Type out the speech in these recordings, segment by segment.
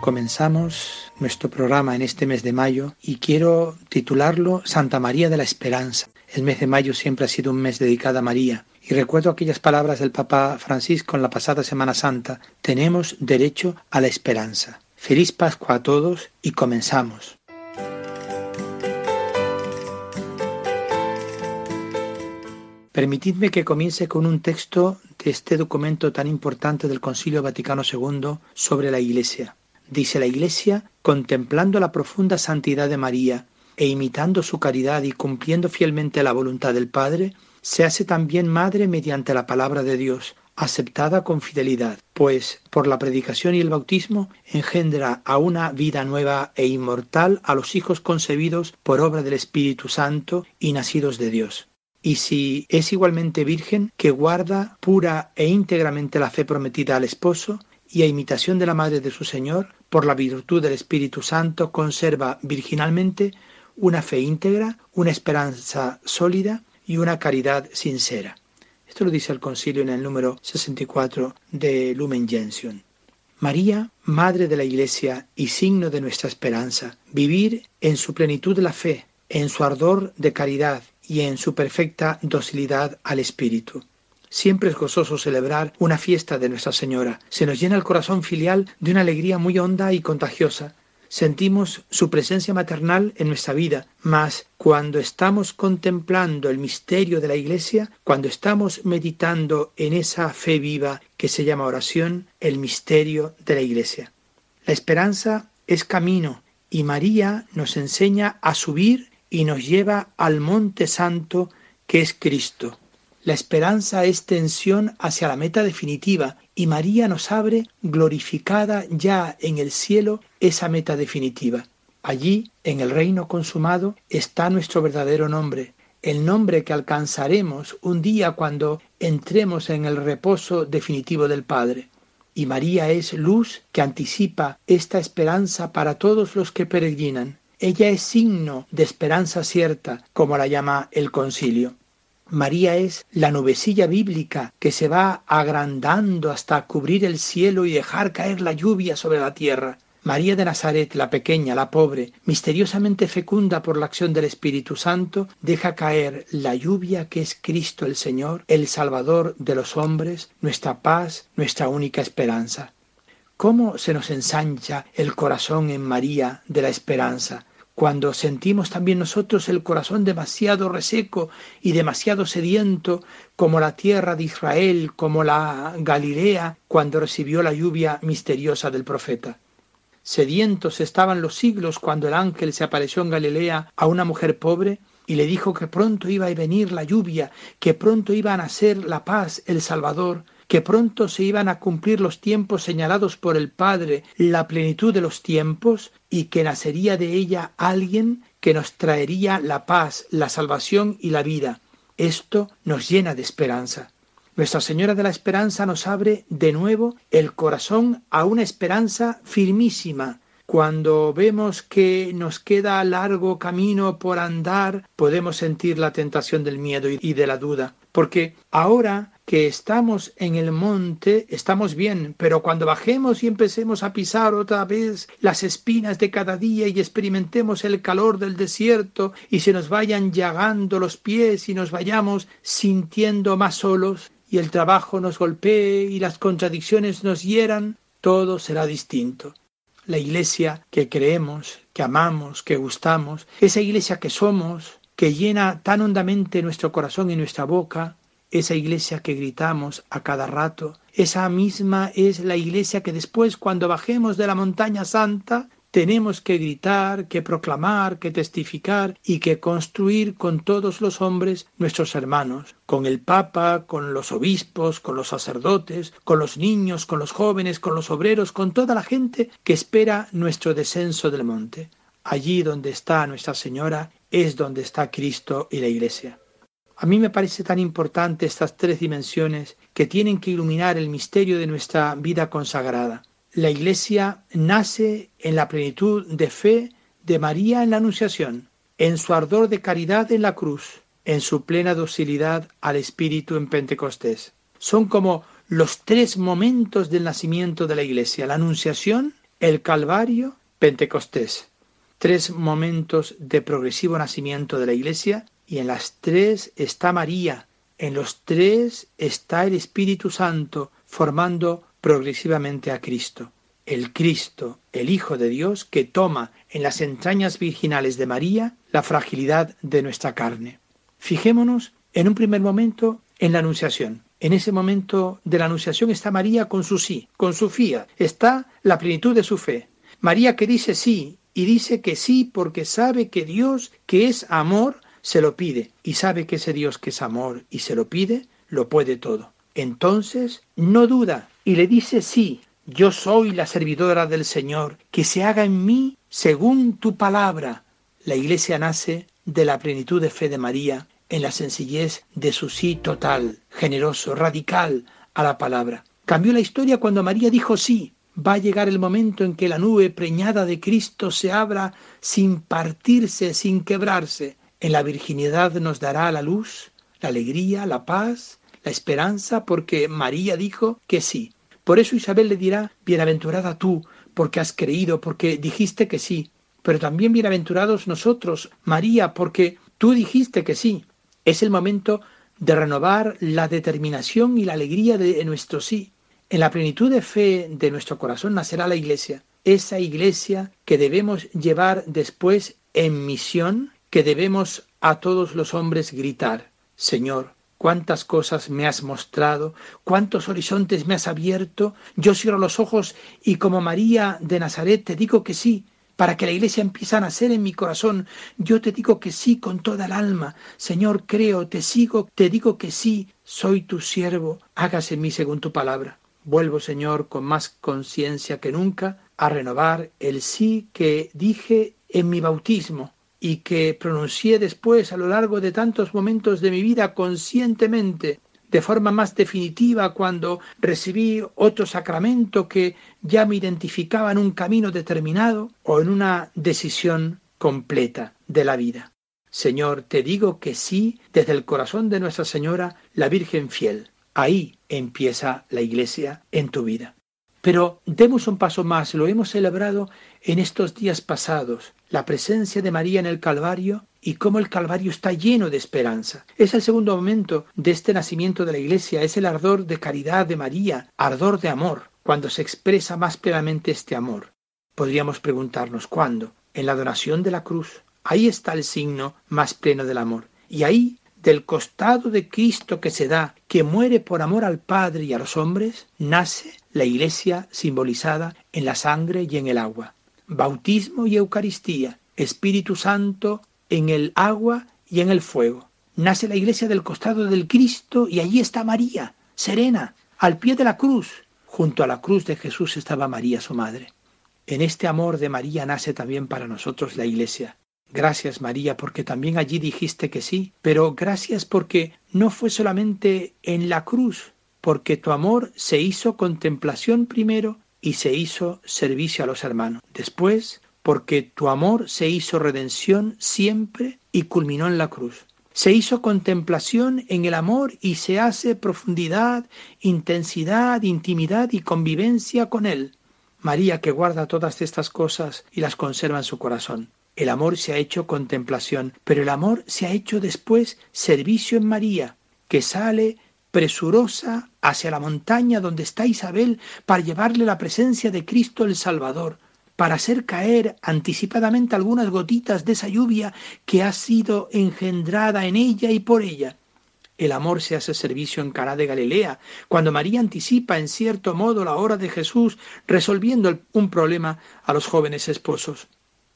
Comenzamos nuestro programa en este mes de mayo y quiero titularlo Santa María de la Esperanza. El mes de mayo siempre ha sido un mes dedicado a María y recuerdo aquellas palabras del Papa Francisco en la pasada Semana Santa. Tenemos derecho a la esperanza. Feliz Pascua a todos y comenzamos. Permitidme que comience con un texto de este documento tan importante del Concilio Vaticano II sobre la Iglesia. Dice la Iglesia, contemplando la profunda santidad de María e imitando su caridad y cumpliendo fielmente la voluntad del Padre, se hace también madre mediante la palabra de Dios, aceptada con fidelidad, pues por la predicación y el bautismo engendra a una vida nueva e inmortal a los hijos concebidos por obra del Espíritu Santo y nacidos de Dios. Y si es igualmente virgen, que guarda pura e íntegramente la fe prometida al esposo, y a imitación de la madre de su Señor, por la virtud del Espíritu Santo, conserva virginalmente una fe íntegra, una esperanza sólida y una caridad sincera. Esto lo dice el concilio en el número 64 de Lumen Gentium. María, Madre de la Iglesia y signo de nuestra esperanza, vivir en su plenitud de la fe, en su ardor de caridad y en su perfecta docilidad al Espíritu. Siempre es gozoso celebrar una fiesta de Nuestra Señora. Se nos llena el corazón filial de una alegría muy honda y contagiosa. Sentimos su presencia maternal en nuestra vida, mas cuando estamos contemplando el misterio de la Iglesia, cuando estamos meditando en esa fe viva que se llama oración, el misterio de la Iglesia. La esperanza es camino y María nos enseña a subir y nos lleva al monte santo que es Cristo. La esperanza es tensión hacia la meta definitiva y María nos abre, glorificada ya en el cielo, esa meta definitiva. Allí, en el reino consumado, está nuestro verdadero nombre, el nombre que alcanzaremos un día cuando entremos en el reposo definitivo del Padre. Y María es luz que anticipa esta esperanza para todos los que peregrinan. Ella es signo de esperanza cierta, como la llama el concilio. María es la nubecilla bíblica que se va agrandando hasta cubrir el cielo y dejar caer la lluvia sobre la tierra. María de Nazaret, la pequeña, la pobre, misteriosamente fecunda por la acción del Espíritu Santo, deja caer la lluvia que es Cristo el Señor, el Salvador de los hombres, nuestra paz, nuestra única esperanza. ¿Cómo se nos ensancha el corazón en María de la esperanza? Cuando sentimos también nosotros el corazón demasiado reseco y demasiado sediento, como la tierra de Israel, como la Galilea, cuando recibió la lluvia misteriosa del profeta. Sedientos estaban los siglos cuando el ángel se apareció en Galilea a una mujer pobre y le dijo que pronto iba a venir la lluvia, que pronto iba a nacer la paz, el Salvador, que pronto se iban a cumplir los tiempos señalados por el Padre, la plenitud de los tiempos, y que nacería de ella alguien que nos traería la paz, la salvación y la vida. Esto nos llena de esperanza. Nuestra Señora de la Esperanza nos abre de nuevo el corazón a una esperanza firmísima, cuando vemos que nos queda largo camino por andar, podemos sentir la tentación del miedo y de la duda, porque ahora que estamos en el monte, estamos bien, pero cuando bajemos y empecemos a pisar otra vez las espinas de cada día y experimentemos el calor del desierto y se nos vayan llagando los pies y nos vayamos sintiendo más solos y el trabajo nos golpee y las contradicciones nos hieran, todo será distinto. La iglesia que creemos, que amamos, que gustamos, esa iglesia que somos, que llena tan hondamente nuestro corazón y nuestra boca, esa iglesia que gritamos a cada rato, esa misma es la iglesia que después cuando bajemos de la montaña santa tenemos que gritar, que proclamar, que testificar y que construir con todos los hombres nuestros hermanos, con el Papa, con los obispos, con los sacerdotes, con los niños, con los jóvenes, con los obreros, con toda la gente que espera nuestro descenso del monte. Allí donde está Nuestra Señora, es donde está Cristo y la Iglesia. A mí me parece tan importante estas tres dimensiones que tienen que iluminar el misterio de nuestra vida consagrada. La Iglesia nace en la plenitud de fe de María en la Anunciación, en su ardor de caridad en la cruz, en su plena docilidad al Espíritu en Pentecostés. Son como los tres momentos del nacimiento de la Iglesia, la Anunciación, el Calvario, Pentecostés. Tres momentos de progresivo nacimiento de la Iglesia y en las tres está María, en los tres está el Espíritu Santo formando progresivamente a Cristo. El Cristo, el Hijo de Dios, que toma en las entrañas virginales de María la fragilidad de nuestra carne. Fijémonos en un primer momento en la Anunciación. En ese momento de la Anunciación está María con su sí, con su fía, está la plenitud de su fe. María que dice sí y dice que sí porque sabe que Dios, que es amor, se lo pide y sabe que ese Dios que es amor y se lo pide, lo puede todo. Entonces no duda y le dice sí, yo soy la servidora del Señor, que se haga en mí según tu palabra. La iglesia nace de la plenitud de fe de María en la sencillez de su sí total, generoso, radical a la palabra. Cambió la historia cuando María dijo sí. Va a llegar el momento en que la nube preñada de Cristo se abra sin partirse, sin quebrarse. En la virginidad nos dará la luz, la alegría, la paz, la esperanza, porque María dijo que sí. Por eso Isabel le dirá, bienaventurada tú, porque has creído, porque dijiste que sí. Pero también bienaventurados nosotros, María, porque tú dijiste que sí. Es el momento de renovar la determinación y la alegría de nuestro sí. En la plenitud de fe de nuestro corazón nacerá la iglesia, esa iglesia que debemos llevar después en misión, que debemos a todos los hombres gritar, Señor, cuántas cosas me has mostrado, cuántos horizontes me has abierto, yo cierro los ojos y como María de Nazaret te digo que sí, para que la iglesia empiece a nacer en mi corazón. Yo te digo que sí con toda el alma. Señor, creo, te sigo, te digo que sí, soy tu siervo, hágase en mí según tu palabra. Vuelvo, Señor, con más conciencia que nunca a renovar el sí que dije en mi bautismo y que pronuncié después a lo largo de tantos momentos de mi vida conscientemente de forma más definitiva cuando recibí otro sacramento que ya me identificaba en un camino determinado o en una decisión completa de la vida. Señor, te digo que sí desde el corazón de Nuestra Señora, la Virgen fiel. Ahí empieza la Iglesia en tu vida. Pero demos un paso más, lo hemos celebrado en estos días pasados, la presencia de María en el Calvario y cómo el Calvario está lleno de esperanza. Es el segundo momento de este nacimiento de la Iglesia, es el ardor de caridad de María, ardor de amor, cuando se expresa más plenamente este amor. Podríamos preguntarnos cuándo. En la donación de la cruz. Ahí está el signo más pleno del amor. Y ahí del costado de Cristo que se da, que muere por amor al Padre y a los hombres, nace la Iglesia simbolizada en la sangre y en el agua. Bautismo y Eucaristía, Espíritu Santo en el agua y en el fuego. Nace la Iglesia del costado del Cristo y allí está María, serena, al pie de la cruz. Junto a la cruz de Jesús estaba María, su madre. En este amor de María nace también para nosotros la Iglesia. Gracias María porque también allí dijiste que sí, pero gracias porque no fue solamente en la cruz, porque tu amor se hizo contemplación primero y se hizo servicio a los hermanos. Después, porque tu amor se hizo redención siempre y culminó en la cruz. Se hizo contemplación en el amor y se hace profundidad, intensidad, intimidad y convivencia con él. María que guarda todas estas cosas y las conserva en su corazón. El amor se ha hecho contemplación, pero el amor se ha hecho después servicio en María, que sale presurosa hacia la montaña donde está Isabel para llevarle la presencia de Cristo el Salvador, para hacer caer anticipadamente algunas gotitas de esa lluvia que ha sido engendrada en ella y por ella. El amor se hace servicio en Caná de Galilea, cuando María anticipa en cierto modo la hora de Jesús, resolviendo un problema a los jóvenes esposos.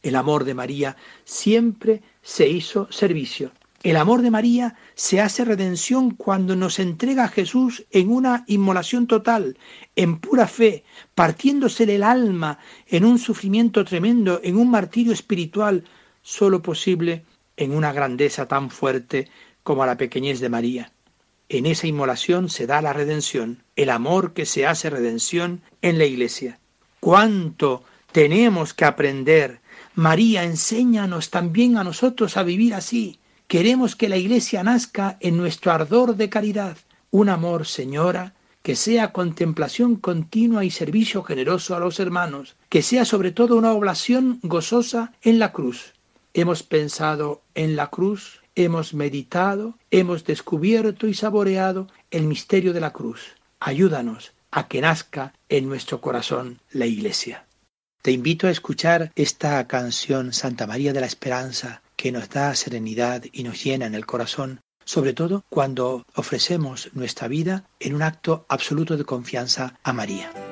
El amor de María siempre se hizo servicio. El amor de María se hace redención cuando nos entrega a Jesús en una inmolación total, en pura fe, partiéndosele el alma en un sufrimiento tremendo, en un martirio espiritual, solo posible en una grandeza tan fuerte como la pequeñez de María. En esa inmolación se da la redención, el amor que se hace redención en la Iglesia. ¿Cuánto tenemos que aprender? María, enséñanos también a nosotros a vivir así. Queremos que la Iglesia nazca en nuestro ardor de caridad, un amor, Señora, que sea contemplación continua y servicio generoso a los hermanos, que sea sobre todo una oblación gozosa en la cruz. Hemos pensado en la cruz, hemos meditado, hemos descubierto y saboreado el misterio de la cruz. Ayúdanos a que nazca en nuestro corazón la Iglesia. Te invito a escuchar esta canción Santa María de la Esperanza que nos da serenidad y nos llena en el corazón sobre todo cuando ofrecemos nuestra vida en un acto absoluto de confianza a María.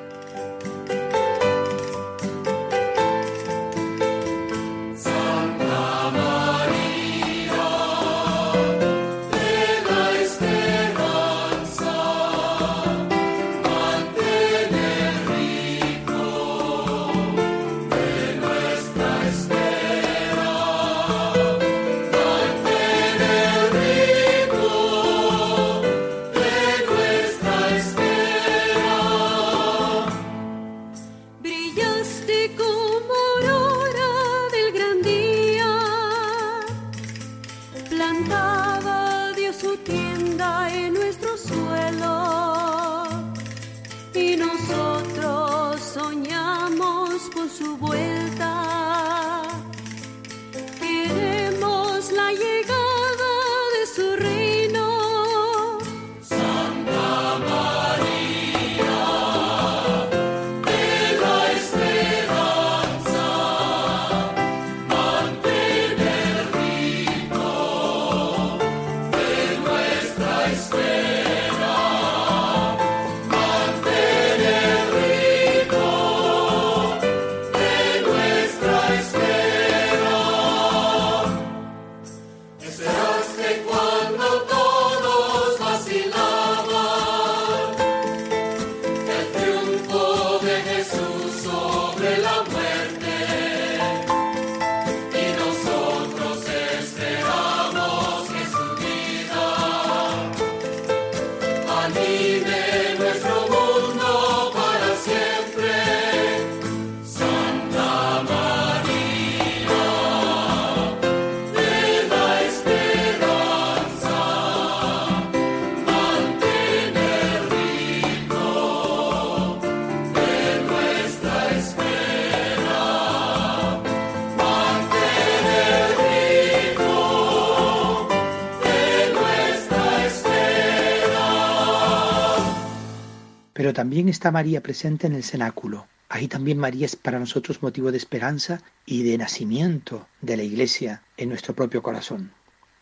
Pero también está María presente en el cenáculo. Ahí también María es para nosotros motivo de esperanza y de nacimiento de la Iglesia en nuestro propio corazón.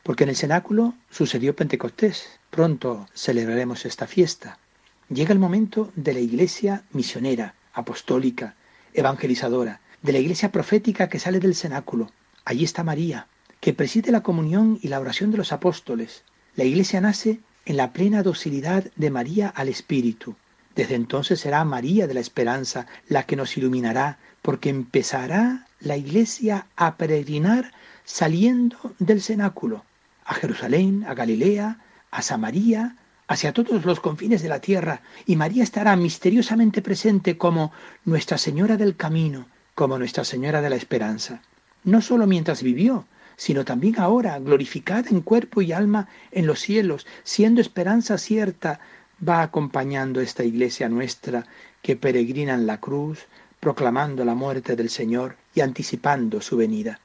Porque en el cenáculo sucedió Pentecostés. Pronto celebraremos esta fiesta. Llega el momento de la Iglesia misionera, apostólica, evangelizadora, de la Iglesia profética que sale del cenáculo. Allí está María, que preside la comunión y la oración de los apóstoles. La Iglesia nace en la plena docilidad de María al Espíritu, desde entonces será María de la Esperanza la que nos iluminará, porque empezará la iglesia a peregrinar saliendo del cenáculo, a Jerusalén, a Galilea, a Samaria, hacia todos los confines de la tierra, y María estará misteriosamente presente como Nuestra Señora del Camino, como Nuestra Señora de la Esperanza, no sólo mientras vivió, sino también ahora, glorificada en cuerpo y alma en los cielos, siendo esperanza cierta va acompañando esta iglesia nuestra que peregrina en la cruz, proclamando la muerte del Señor y anticipando su venida.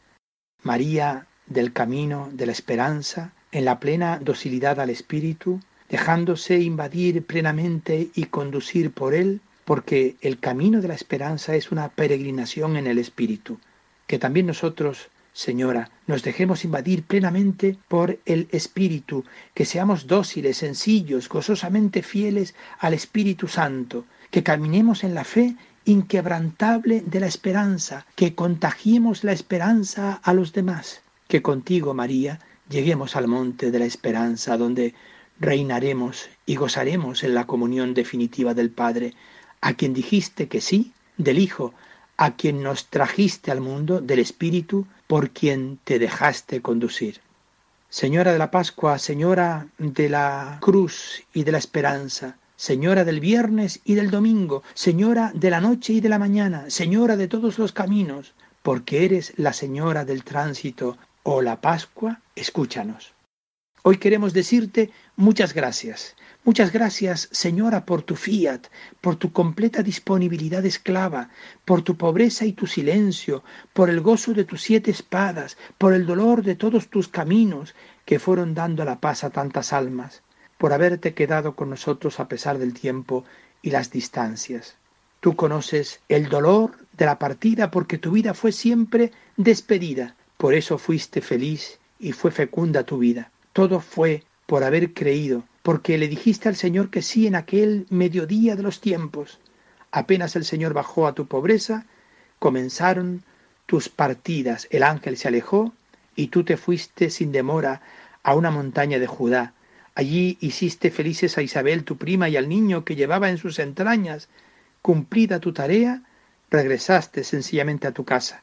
María del camino de la esperanza, en la plena docilidad al Espíritu, dejándose invadir plenamente y conducir por Él, porque el camino de la esperanza es una peregrinación en el Espíritu, que también nosotros Señora, nos dejemos invadir plenamente por el Espíritu, que seamos dóciles, sencillos, gozosamente fieles al Espíritu Santo, que caminemos en la fe inquebrantable de la esperanza, que contagiemos la esperanza a los demás, que contigo, María, lleguemos al monte de la esperanza, donde reinaremos y gozaremos en la comunión definitiva del Padre, a quien dijiste que sí, del Hijo, a quien nos trajiste al mundo, del Espíritu, por quien te dejaste conducir. Señora de la Pascua, Señora de la Cruz y de la Esperanza, Señora del viernes y del domingo, Señora de la noche y de la mañana, Señora de todos los caminos, porque eres la Señora del tránsito o la Pascua, escúchanos. Hoy queremos decirte muchas gracias. Muchas gracias, Señora, por tu fiat, por tu completa disponibilidad esclava, por tu pobreza y tu silencio, por el gozo de tus siete espadas, por el dolor de todos tus caminos que fueron dando la paz a tantas almas por haberte quedado con nosotros a pesar del tiempo y las distancias. Tú conoces el dolor de la partida porque tu vida fue siempre despedida, por eso fuiste feliz y fue fecunda tu vida. Todo fue por haber creído, porque le dijiste al Señor que sí en aquel mediodía de los tiempos. Apenas el Señor bajó a tu pobreza, comenzaron tus partidas, el ángel se alejó y tú te fuiste sin demora a una montaña de Judá, Allí hiciste felices a Isabel, tu prima, y al niño que llevaba en sus entrañas. Cumplida tu tarea, regresaste sencillamente a tu casa.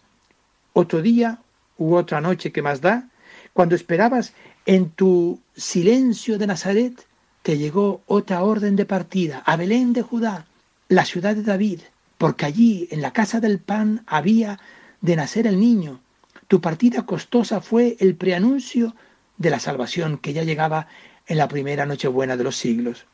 Otro día u otra noche que más da, cuando esperabas en tu silencio de Nazaret, te llegó otra orden de partida, a Belén de Judá, la ciudad de David, porque allí, en la casa del pan, había de nacer el niño. Tu partida costosa fue el preanuncio de la salvación que ya llegaba en la primera Nochebuena de los siglos.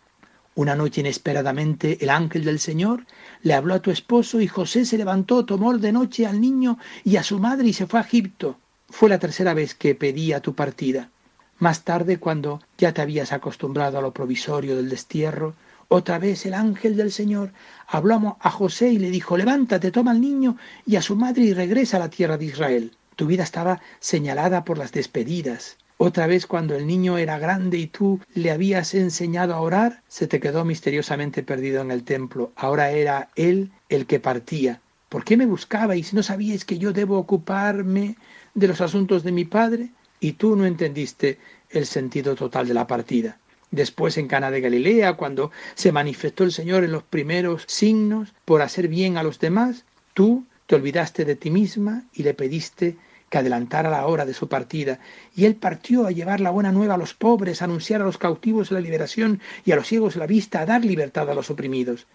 Una noche inesperadamente el ángel del Señor le habló a tu esposo y José se levantó, tomó de noche al niño y a su madre y se fue a Egipto. Fue la tercera vez que pedía tu partida. Más tarde, cuando ya te habías acostumbrado a lo provisorio del destierro, otra vez el ángel del Señor habló a José y le dijo, levántate, toma al niño y a su madre y regresa a la tierra de Israel. Tu vida estaba señalada por las despedidas, otra vez cuando el niño era grande y tú le habías enseñado a orar, se te quedó misteriosamente perdido en el templo. Ahora era él el que partía. ¿Por qué me buscabais? ¿No sabíais que yo debo ocuparme de los asuntos de mi padre? Y tú no entendiste el sentido total de la partida. Después en Cana de Galilea, cuando se manifestó el Señor en los primeros signos por hacer bien a los demás, tú te olvidaste de ti misma y le pediste que adelantara la hora de su partida, y él partió a llevar la buena nueva a los pobres, a anunciar a los cautivos la liberación y a los ciegos la vista, a dar libertad a los oprimidos.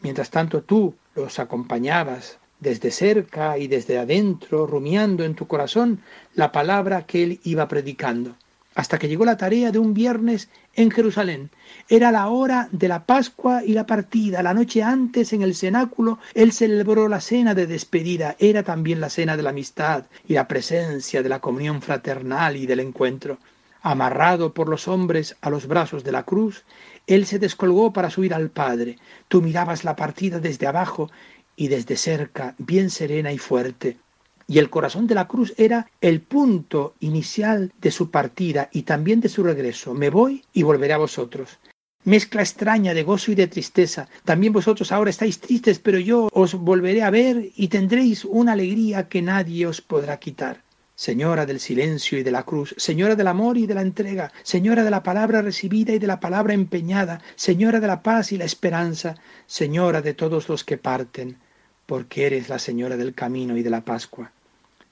Mientras tanto tú los acompañabas desde cerca y desde adentro, rumiando en tu corazón la palabra que él iba predicando hasta que llegó la tarea de un viernes en Jerusalén. Era la hora de la Pascua y la partida. La noche antes, en el cenáculo, él celebró la cena de despedida. Era también la cena de la amistad y la presencia de la comunión fraternal y del encuentro. Amarrado por los hombres a los brazos de la cruz, él se descolgó para subir al Padre. Tú mirabas la partida desde abajo y desde cerca, bien serena y fuerte. Y el corazón de la cruz era el punto inicial de su partida y también de su regreso. Me voy y volveré a vosotros. Mezcla extraña de gozo y de tristeza. También vosotros ahora estáis tristes, pero yo os volveré a ver y tendréis una alegría que nadie os podrá quitar. Señora del silencio y de la cruz, Señora del amor y de la entrega, Señora de la palabra recibida y de la palabra empeñada, Señora de la paz y la esperanza, Señora de todos los que parten, porque eres la Señora del camino y de la Pascua.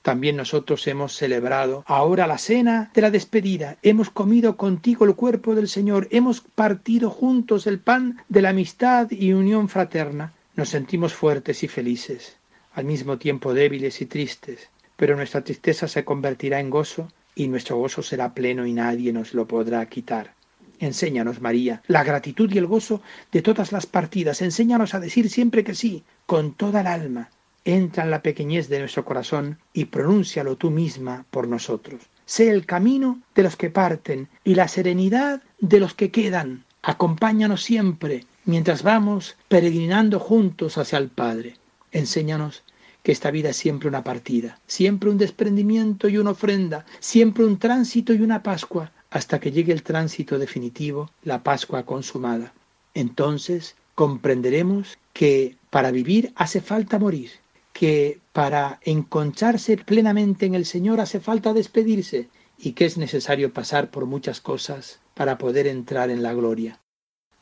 También nosotros hemos celebrado ahora la cena de la despedida, hemos comido contigo el cuerpo del Señor, hemos partido juntos el pan de la amistad y unión fraterna. Nos sentimos fuertes y felices, al mismo tiempo débiles y tristes, pero nuestra tristeza se convertirá en gozo y nuestro gozo será pleno y nadie nos lo podrá quitar. Enséñanos, María, la gratitud y el gozo de todas las partidas. Enséñanos a decir siempre que sí, con toda el alma. Entra en la pequeñez de nuestro corazón y pronúncialo tú misma por nosotros. Sé el camino de los que parten y la serenidad de los que quedan. Acompáñanos siempre mientras vamos peregrinando juntos hacia el Padre. Enséñanos que esta vida es siempre una partida, siempre un desprendimiento y una ofrenda, siempre un tránsito y una Pascua, hasta que llegue el tránsito definitivo, la Pascua consumada. Entonces comprenderemos que para vivir hace falta morir, que para enconcharse plenamente en el Señor hace falta despedirse y que es necesario pasar por muchas cosas para poder entrar en la gloria.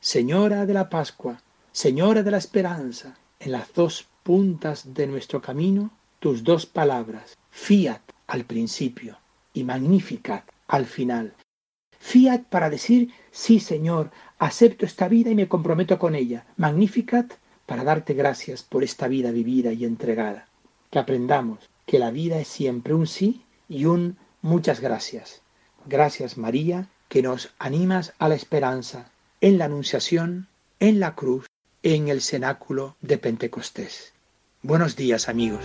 Señora de la Pascua, Señora de la Esperanza, en las dos puntas de nuestro camino, tus dos palabras, fiat al principio y Magnificat al final. Fiat para decir, sí Señor, acepto esta vida y me comprometo con ella. Magnificat para darte gracias por esta vida vivida y entregada. Que aprendamos que la vida es siempre un sí y un muchas gracias. Gracias María, que nos animas a la esperanza en la Anunciación, en la cruz, en el cenáculo de Pentecostés. Buenos días amigos.